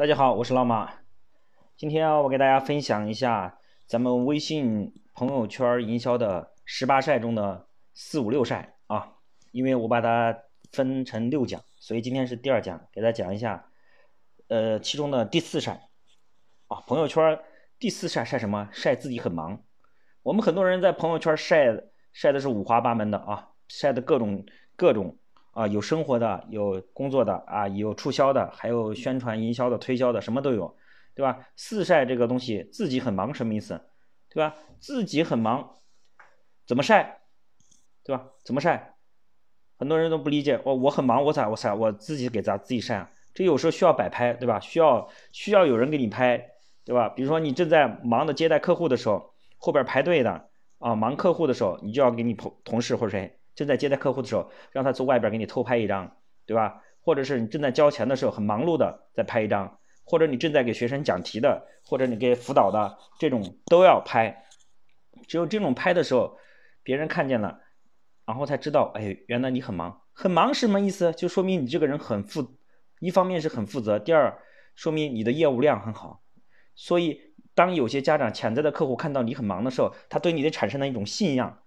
大家好，我是老马。今天我给大家分享一下咱们微信朋友圈营销的十八晒中的四五六晒啊，因为我把它分成六讲，所以今天是第二讲，给大家讲一下，呃，其中的第四晒啊，朋友圈第四晒晒什么？晒自己很忙。我们很多人在朋友圈晒晒的是五花八门的啊，晒的各种各种。啊，有生活的，有工作的啊，有促销的，还有宣传营销的、推销的，什么都有，对吧？四晒这个东西，自己很忙什么意思？对吧？自己很忙，怎么晒？对吧？怎么晒？很多人都不理解，我我很忙，我咋我晒？我自己给咱自己晒啊？这有时候需要摆拍，对吧？需要需要有人给你拍，对吧？比如说你正在忙的接待客户的时候，后边排队的啊，忙客户的时候，你就要给你同同事或者谁。正在接待客户的时候，让他从外边给你偷拍一张，对吧？或者是你正在交钱的时候很忙碌的再拍一张，或者你正在给学生讲题的，或者你给辅导的这种都要拍。只有这种拍的时候，别人看见了，然后才知道，哎，原来你很忙。很忙什么意思？就说明你这个人很负，一方面是很负责，第二说明你的业务量很好。所以，当有些家长潜在的客户看到你很忙的时候，他对你的产生了一种信仰，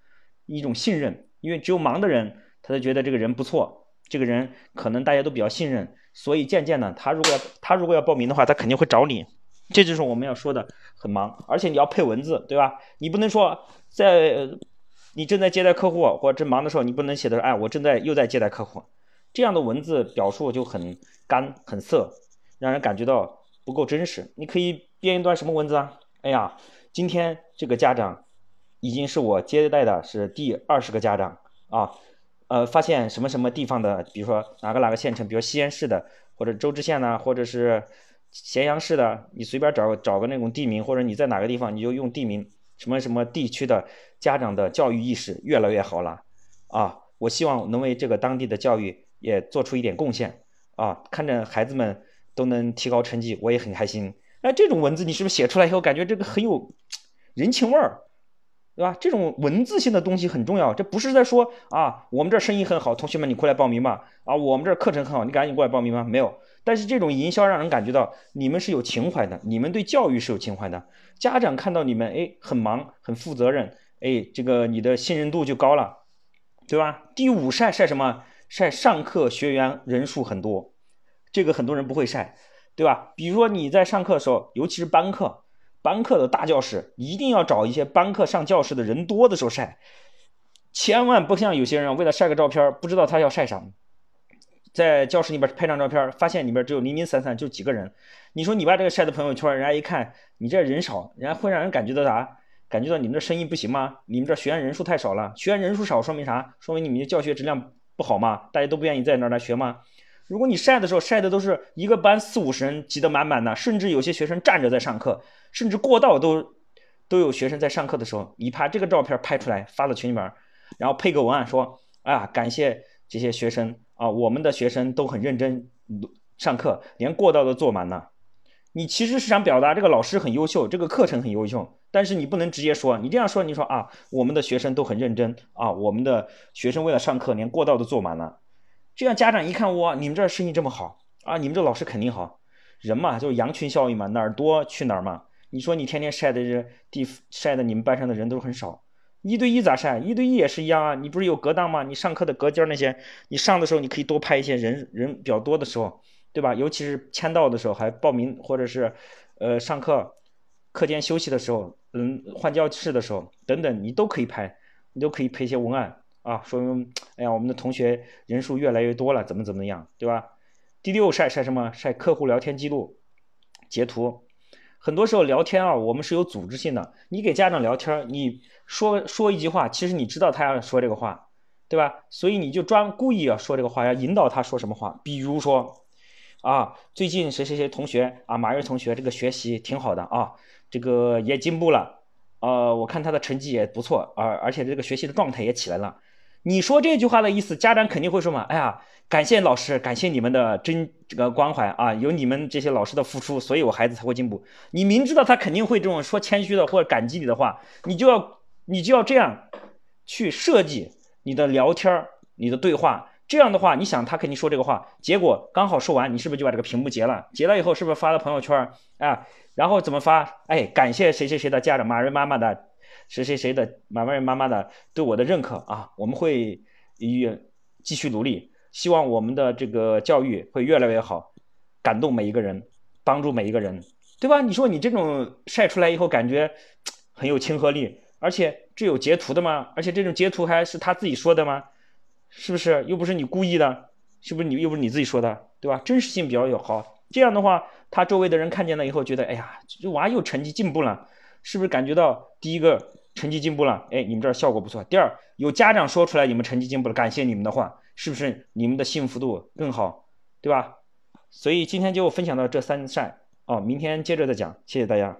一种信任。因为只有忙的人，他才觉得这个人不错，这个人可能大家都比较信任，所以渐渐的，他如果要他如果要报名的话，他肯定会找你。这就是我们要说的很忙，而且你要配文字，对吧？你不能说在你正在接待客户或者正忙的时候，你不能写的哎，我正在又在接待客户，这样的文字表述就很干很涩，让人感觉到不够真实。你可以编一段什么文字啊？哎呀，今天这个家长。已经是我接待的是第二十个家长啊，呃，发现什么什么地方的，比如说哪个哪个县城，比如西安市的，或者周至县呢，或者是咸阳市的，你随便找找个那种地名，或者你在哪个地方，你就用地名，什么什么地区的家长的教育意识越来越好了啊，我希望能为这个当地的教育也做出一点贡献啊，看着孩子们都能提高成绩，我也很开心。哎，这种文字你是不是写出来以后感觉这个很有人情味儿？对吧？这种文字性的东西很重要。这不是在说啊，我们这生意很好，同学们你过来报名吧。啊，我们这课程很好，你赶紧过来报名吧。没有。但是这种营销让人感觉到你们是有情怀的，你们对教育是有情怀的。家长看到你们，哎，很忙，很负责任，哎，这个你的信任度就高了，对吧？第五晒晒什么？晒上课学员人数很多，这个很多人不会晒，对吧？比如说你在上课的时候，尤其是班课。班课的大教室一定要找一些班课上教室的人多的时候晒，千万不像有些人为了晒个照片，不知道他要晒啥，在教室里边拍张照片，发现里边只有零零散散就几个人。你说你把这个晒的朋友圈，人家一看你这人少，人家会让人感觉到啥？感觉到你们这生意不行吗？你们这学员人数太少了，学员人数少说明啥？说明你们的教学质量不好吗？大家都不愿意在那儿来学吗？如果你晒的时候晒的都是一个班四五十人挤得满满的，甚至有些学生站着在上课，甚至过道都都有学生在上课的时候，你把这个照片拍出来发到群里面，然后配个文案说啊，感谢这些学生啊，我们的学生都很认真上课，连过道都坐满了。你其实是想表达这个老师很优秀，这个课程很优秀，但是你不能直接说，你这样说，你说啊，我们的学生都很认真啊，我们的学生为了上课连过道都坐满了。这样家长一看，哇，你们这生意这么好啊！你们这老师肯定好，人嘛就是羊群效应嘛，哪儿多去哪儿嘛。你说你天天晒的这地晒的，你们班上的人都很少，一对一咋晒？一对一也是一样啊。你不是有隔档吗？你上课的隔间那些，你上的时候你可以多拍一些人人比较多的时候，对吧？尤其是签到的时候，还报名或者是呃上课课间休息的时候，嗯换教室的时候等等，你都可以拍，你都可以配一些文案。啊，说明哎呀，我们的同学人数越来越多了，怎么怎么样，对吧？第六晒晒什么？晒客户聊天记录，截图。很多时候聊天啊，我们是有组织性的。你给家长聊天，你说说一句话，其实你知道他要说这个话，对吧？所以你就专故意要说这个话，要引导他说什么话。比如说啊，最近谁谁谁同学啊，马月同学这个学习挺好的啊，这个也进步了，呃，我看他的成绩也不错，而而且这个学习的状态也起来了。你说这句话的意思，家长肯定会说嘛？哎呀，感谢老师，感谢你们的真这个关怀啊，有你们这些老师的付出，所以我孩子才会进步。你明知道他肯定会这种说谦虚的或者感激你的话，你就要你就要这样去设计你的聊天、你的对话，这样的话，你想他肯定说这个话，结果刚好说完，你是不是就把这个屏幕截了？截了以后是不是发到朋友圈啊？然后怎么发？哎，感谢谁谁谁的家长，马瑞妈妈的，谁谁谁的马瑞妈妈的对我的认可啊！我们会与继续努力，希望我们的这个教育会越来越好，感动每一个人，帮助每一个人，对吧？你说你这种晒出来以后，感觉很有亲和力，而且这有截图的吗？而且这种截图还是他自己说的吗？是不是？又不是你故意的，是不是你又不是你自己说的，对吧？真实性比较有好。这样的话，他周围的人看见了以后，觉得哎呀，这娃又成绩进步了，是不是感觉到第一个成绩进步了？哎，你们这儿效果不错。第二，有家长说出来你们成绩进步了，感谢你们的话，是不是你们的幸福度更好，对吧？所以今天就分享到这三晒哦，明天接着再讲，谢谢大家。